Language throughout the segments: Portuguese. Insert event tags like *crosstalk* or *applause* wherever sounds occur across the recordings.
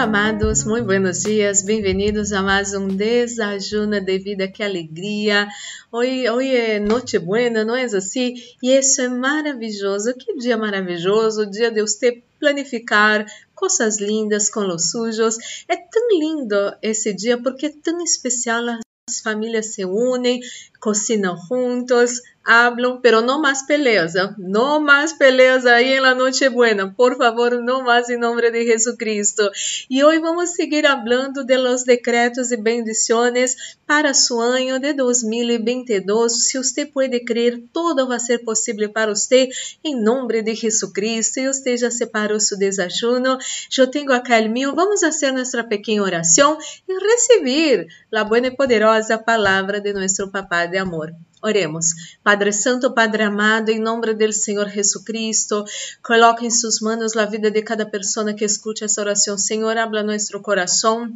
Amados, muito buenos dias, bem-vindos a mais um Desajuno de Vida, que alegria! Hoje, é noite buena, não é assim? E isso é maravilhoso, que dia maravilhoso, dia de você planificar coisas lindas com os sujos. É tão lindo esse dia porque é tão especial, as famílias se unem, cocinam juntos, hablam, pero no más peleas, ¿no? no más peleas ahí en la Nochebuena, por favor, no más en nombre de Jesucristo. Y hoy vamos a seguir hablando de los decretos y bendiciones para su año de 2022. Si usted puede creer, todo va a ser posible para usted en nombre de Jesucristo. Y usted ya separó su desayuno. Yo tengo acá el mío. Vamos a hacer nuestra pequeña oración y recibir la buena y poderosa palabra de nuestro Papá de amor. Oremos. Padre Santo, Padre amado, em nome do Senhor Jesucristo, coloque em suas mãos a vida de cada pessoa que escute essa oração. Senhor, habla nosso coração.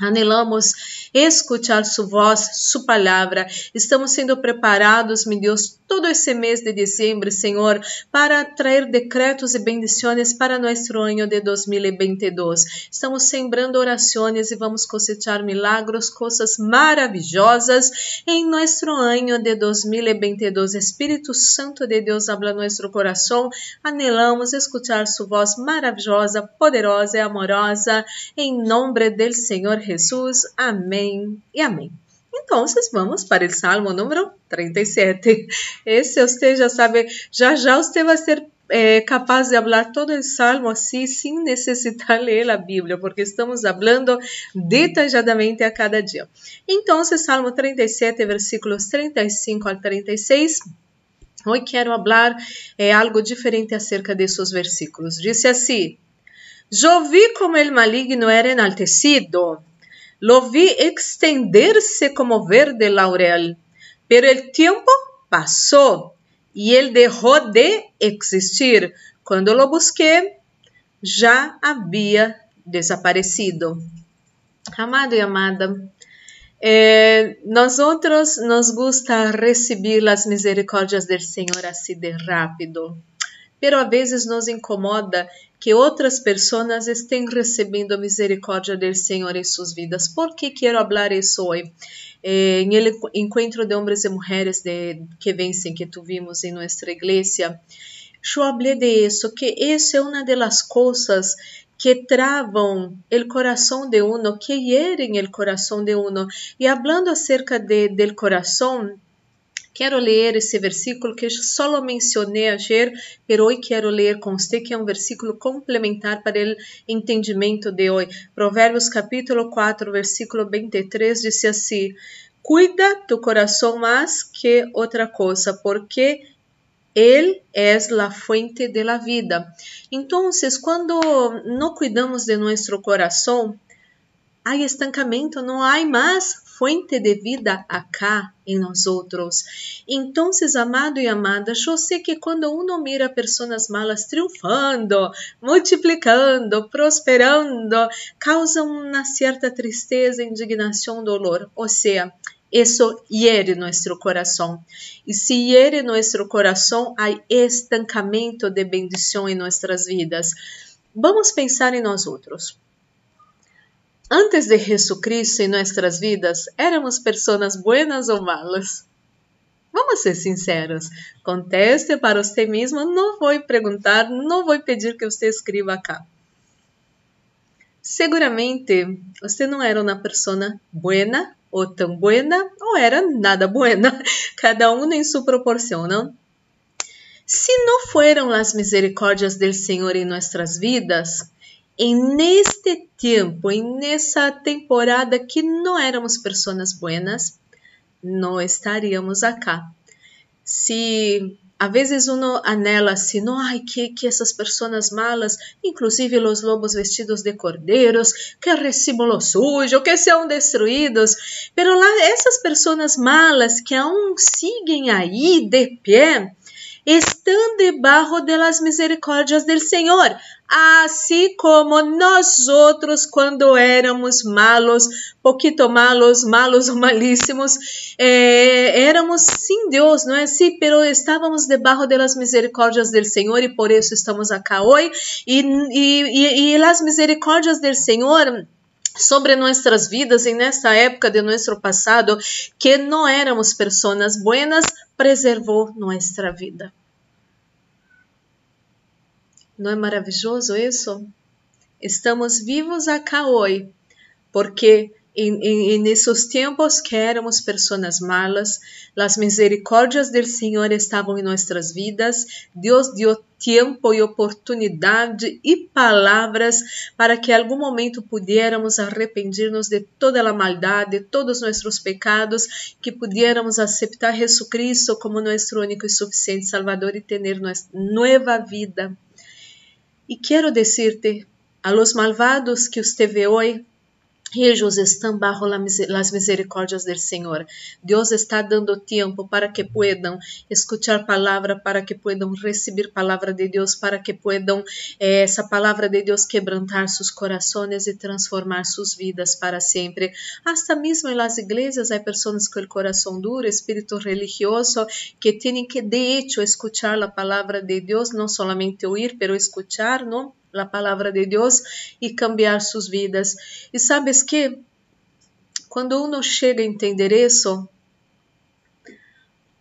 Anelamos escutar sua voz, sua palavra. Estamos sendo preparados, meu Deus, todo esse mês de dezembro, Senhor, para trazer decretos e bendições para nosso ano de 2022. Estamos sembrando orações e vamos cosechar milagros, coisas maravilhosas em nosso ano de 2022. Espírito Santo de Deus, habla nosso coração. Anelamos escutar sua voz maravilhosa, poderosa e amorosa, em nome do Senhor Jesús. Amém e amém. Então, vamos para o Salmo número 37. Esse você já sabe, já já você vai ser é, capaz de falar todo o Salmo assim, sem necessitar ler a Bíblia, porque estamos falando detalhadamente a cada dia. Então, Salmo 37, versículos 35 ao 36. Hoje quero falar algo diferente acerca desses versículos. Diz assim: Eu vi como el maligno era enaltecido Lo vi extenderse como verde laurel, pero el tiempo pasó y él dejó de existir. Cuando lo busqué, já havia desaparecido. Amado e amada, eh, nós outros nos gusta receber as misericórdias do Senhor assim de rápido, pero a vezes nos incomoda que outras pessoas estén recebendo a misericórdia do Senhor em suas vidas. Por que quero falar isso hoje? Eh, en el encuentro de hombres e mulheres que vencem que tuvimos em nossa igreja, eu falei de isso, que isso é uma das coisas que travam o coração de uno, que hieren o coração de uno. E hablando acerca de, del coração, Quero ler esse versículo que só mencionei ayer, mas hoje quero ler com você, que é um versículo complementar para o entendimento de hoje. Provérbios capítulo 4, versículo 23 diz assim: Cuida tu coração mais que outra coisa, porque ele é a fuente de la vida. Então, quando não cuidamos de nosso coração, há estancamento, não há mais fuente de vida acá em nós outros. Então, amado e amada, eu sei que quando uno mira pessoas malas triunfando, multiplicando, prosperando, causa uma certa tristeza, indignação, dolor. Ou seja, isso hiere nosso coração. E se hiere nosso coração, há estancamento de bendição em nossas vidas. Vamos pensar em nós outros. Antes de Jesucristo em nossas vidas, éramos pessoas buenas ou malas? Vamos ser sinceros. Conteste para você mesmo. Não vou perguntar, não vou pedir que você escreva cá. Seguramente você não era uma pessoa buena ou tão buena ou era nada buena, *laughs* cada um em sua proporção, não? Se não foram as misericórdias do Senhor em nossas vidas, em neste tempo, em nessa temporada que não éramos pessoas buenas, não estaríamos acá. Se a vezes uno anela assim, não, ai, que, que essas pessoas malas, inclusive os lobos vestidos de cordeiros, que recibam lo sujo, que sejam destruídos. Pero lá, essas pessoas malas que aún siguen aí de pé, estão debaixo das misericórdias do Senhor, assim como nós outros quando éramos malos, pouquito malos, malos ou malíssimos, eh, éramos sem Deus, não é assim? Pero estávamos debaixo das misericórdias do Senhor e por isso estamos acá hoje. E, e, e, e as misericórdias do Senhor sobre nossas vidas em nesta época de nosso passado que não éramos pessoas buenas, preservou nossa vida. Não é maravilhoso isso? Estamos vivos acá hoje porque em, nesses tempos que éramos pessoas malas, as misericórdias do Senhor estavam em nossas vidas. Deus deu tempo e oportunidade e palavras para que algum momento pudiéramos arrepender-nos de toda a maldade, de todos nossos pecados, que pudiéramos aceitar Jesus Cristo como nosso único e suficiente Salvador e ter nova vida. E quero dizer-te a los malvados que usted vê hoje, ellos estão bajo las misericórdias del Senhor. Deus está dando tempo para que puedan escuchar palavra, para que puedan receber palavra de Deus, para que puedan eh, essa palavra de Deus quebrantar sus corazones e transformar sus vidas para sempre. Hasta mesmo em las iglesias há pessoas com o coração duro, espírito religioso, que têm que de hecho escuchar a palavra de Deus, não solamente oír, pero escuchar, não? A palavra de Deus e cambiar suas vidas. E sabes que quando uno chega a entender isso,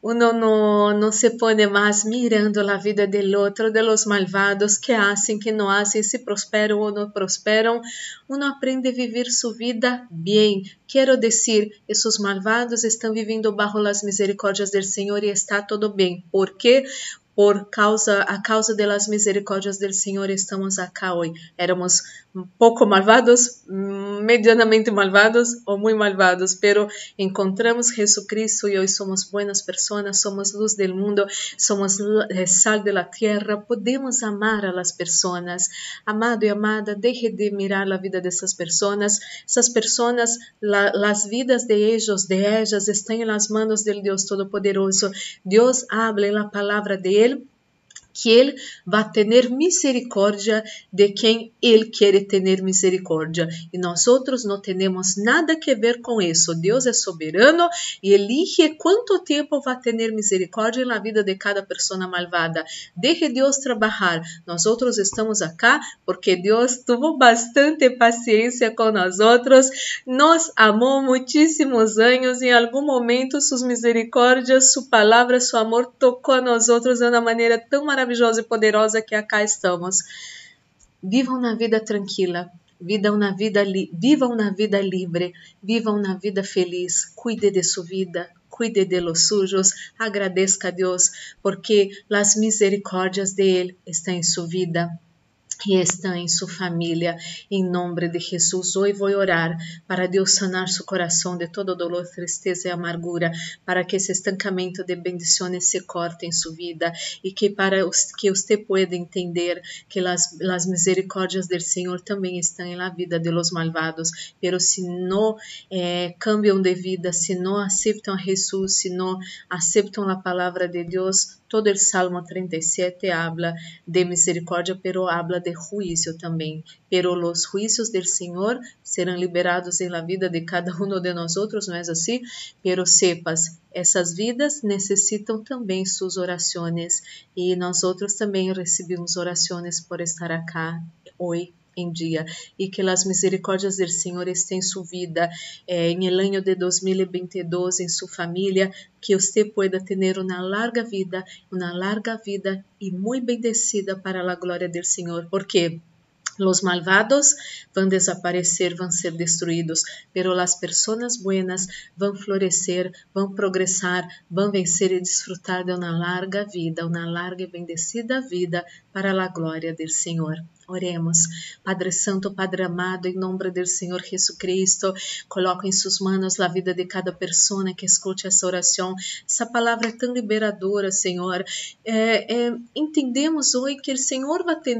uno não, não se põe mais mirando a vida do outro, de los malvados que hacen, que não hacen, se prosperam ou não prosperam, uno aprende a viver sua vida bem. Quero dizer, esses malvados estão vivendo bajo as misericórdias do Senhor e está tudo bem. Por quê? Por causa a causa das misericórdias do Senhor estamos acá hoje. Éramos pouco malvados, medianamente malvados ou muito malvados, pero encontramos Jesus Cristo e hoje somos buenas pessoas, somos luz do mundo, somos sal da terra, podemos amar a las pessoas. Amado e amada, deje de mirar a vida dessas pessoas. Essas pessoas, la, las vidas de ellos, de ellas, estão nas mãos do Deus Todo-Poderoso. Deus habla a palavra de Ele que Ele vai ter misericórdia de quem Ele quer ter misericórdia. E nós outros não temos nada que ver com isso. Deus é soberano e elige quanto tempo vai ter misericórdia na vida de cada pessoa malvada. Deixe Deus trabalhar. Nós outros estamos acá porque Deus teve bastante paciência com nós outros. Nos amou muitíssimos anos em algum momento suas misericórdias, sua palavra, seu amor tocou nós outros de uma maneira tão maravilhosa maravilhosa e poderosa que acá estamos. Vivam na vida tranquila, vivam na vida, vivam na vida livre, vivam na vida feliz, cuide de sua vida, cuide de los sujos, agradeça a Deus, porque as misericórdias de Ele estão em sua vida e está em sua família. Em nome de Jesus, hoje vou orar para Deus sanar seu coração de todo dolor, tristeza e amargura, para que esse estancamento de bendições se corte em sua vida e que para que você pueda entender que as, as misericórdias do Senhor também estão na vida de los malvados, pero se não eh, de vida, se não aceitam a Jesus, se não aceitam a palavra de Deus, todo el Salmo 37 habla de misericórdia, pero habla de juízo também. Pero los juicios del Senhor serão liberados em la vida de cada uno de nosotros, não é assim? Pero sepas, essas vidas necessitam também suas orações e nós outros também recebemos orações por estar acá hoje em dia e que as misericórdias do Senhor estén em sua vida eh, em el año de 2022 em sua família que você pueda ter uma larga vida uma larga vida e muito bendecida para a glória do Senhor porque Los malvados vão desaparecer, vão ser destruídos, pero las personas buenas vão florescer, vão progressar, vão vencer e desfrutar de uma larga vida, uma larga e bendecida vida para a glória do Senhor. Oremos. Padre Santo, Padre amado, em nome do Senhor Jesus Cristo, coloco em suas mãos a vida de cada pessoa que escute essa oração. Essa palavra é tão liberadora, Senhor. É, é, entendemos hoje que o Senhor vai ter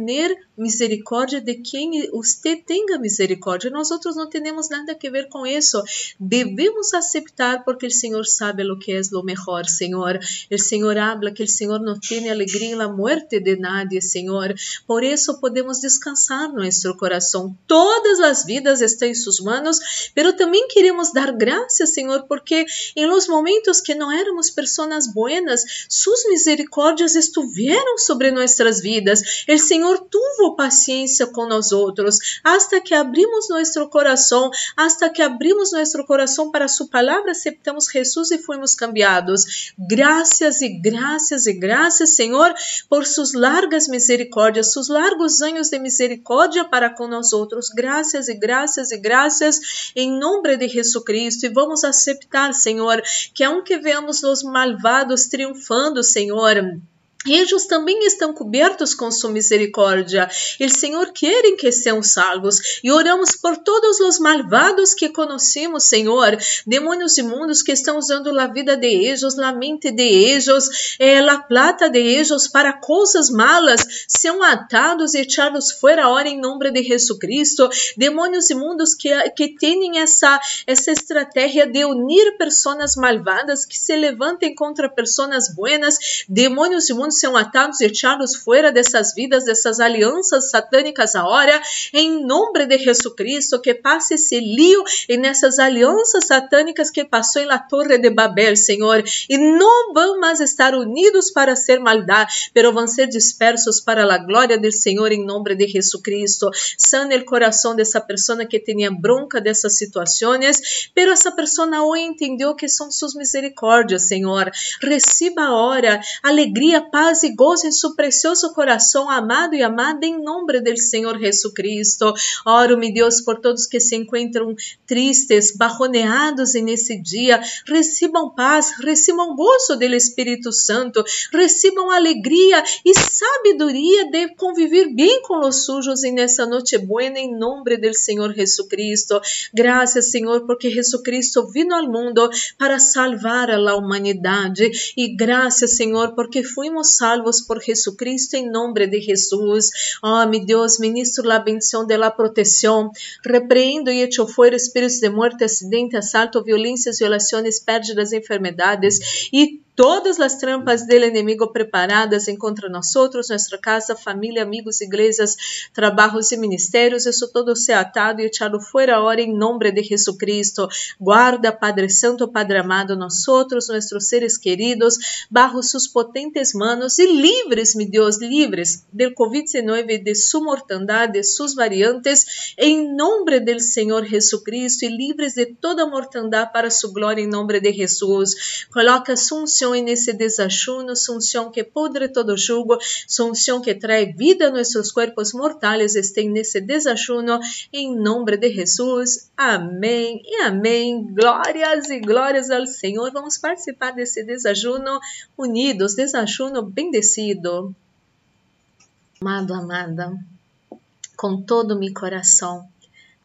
misericórdia de quem você tenha misericórdia. Nós outros não temos nada a ver com isso. Devemos aceitar porque o Senhor sabe o que é o melhor, Senhor. O Senhor habla que o Senhor não tem alegria na morte de nadie, Senhor. Por isso podemos descansar nosso coração. Todas as vidas estão em suas mãos, pero também queremos dar graças, Senhor, porque em los momentos que não éramos pessoas buenas, suas misericórdias estiveram sobre nossas vidas. O Senhor tuvo paciência com nós outros, hasta que abrimos nosso coração, hasta que abrimos nosso coração para sua palavra, aceptamos Jesus e fomos cambiados. Graças e graças e graças, Senhor, por suas largas misericórdias, seus largos anos de misericórdia para com nós outros. Graças e graças e graças em nome de Jesus Cristo. E vamos aceitar, Senhor, que aunque veamos os malvados triunfando, Senhor, eles também estão cobertos com sua misericórdia. O Senhor quer que sejam salvos. E oramos por todos os malvados que conhecemos, Senhor. Demônios imundos que estão usando a vida de eles, a mente de eles, eh, a plata de eles para coisas malas, são atados e echados fora hora em nome de Jesus Cristo. Demônios imundos que, que têm essa, essa estratégia de unir pessoas malvadas que se levantem contra pessoas buenas. Demônios imundos são atados e echados fora dessas vidas, dessas alianças satânicas agora, em nome de Jesus Cristo, que passe esse lío e nessas alianças satânicas que passou em la Torre de Babel, Senhor, e não vão mais estar unidos para ser maldade, pero vão ser dispersos para a glória do Senhor em nome de Jesus Cristo. Sana o coração dessa pessoa que tinha bronca dessas situações, pero essa pessoa hoje entendeu que são suas misericórdias, Senhor. Receba agora alegria, paz e gozo em seu precioso coração, amado e amada, em nome do Senhor Jesus Cristo. Oro, meu Deus, por todos que se encontram tristes, barroneados nesse dia. Recebam paz, recebam gozo do Espírito Santo, recebam alegria e sabedoria de conviver bem com os sujos nessa noite buena, em nome do Senhor Jesus Cristo. Graças, Senhor, porque Jesus Cristo vino ao mundo para salvar a humanidade. E graças, Senhor, porque fuimos salvos por Jesucristo em nome de Jesus. Oh, meu Deus, ministro la bendição de la proteção. Repreendo e echo fuera espíritos de muerte, acidente, assalto, violências, violações, pérdidas, enfermedades e todas as trampas del inimigo preparadas contra nós nossa casa, família, amigos, igrejas, trabalhos e ministérios, isso todo se atado e echado fora agora em nome de Jesus Cristo. Guarda, Padre Santo, Padre amado, nós nossos seres queridos, bajo sus potentes manos e livres, meu Deus, livres del Covid-19, de sua mortandade, de suas variantes, em nome do Senhor Jesus Cristo e livres de toda mortandade para sua glória em nome de Jesus. Coloca Assunção unção nesse desajuno, sua unção que pudre todo jugo, unção que trae vida a nossos corpos mortais, estén nesse desajuno, em nome de Jesus. Amém e amém. Glórias e glórias ao Senhor. Vamos participar desse desajuno unidos, desajuno bendecido. Amado, amada, com todo o meu coração,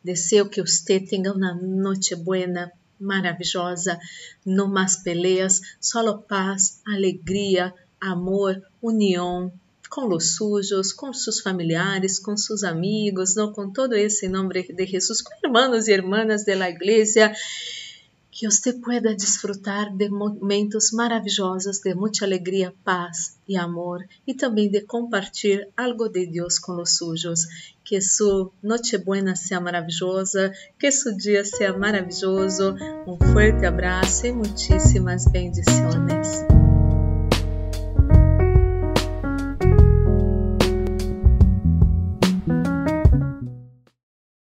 desejo que você tenha uma noite buena maravilhosa, não mais peleas, só paz, alegria, amor, união com os sujos, com seus familiares, com seus amigos, não com todo esse nome de Jesus, com irmãos e irmãs da igreja que você pueda desfrutar de momentos maravilhosos de muita alegria, paz e amor e também de compartilhar algo de Deus com os sujos. Que sua noite buena seja maravilhosa, que seu dia seja maravilhoso. Um forte abraço e muitíssimas bendições.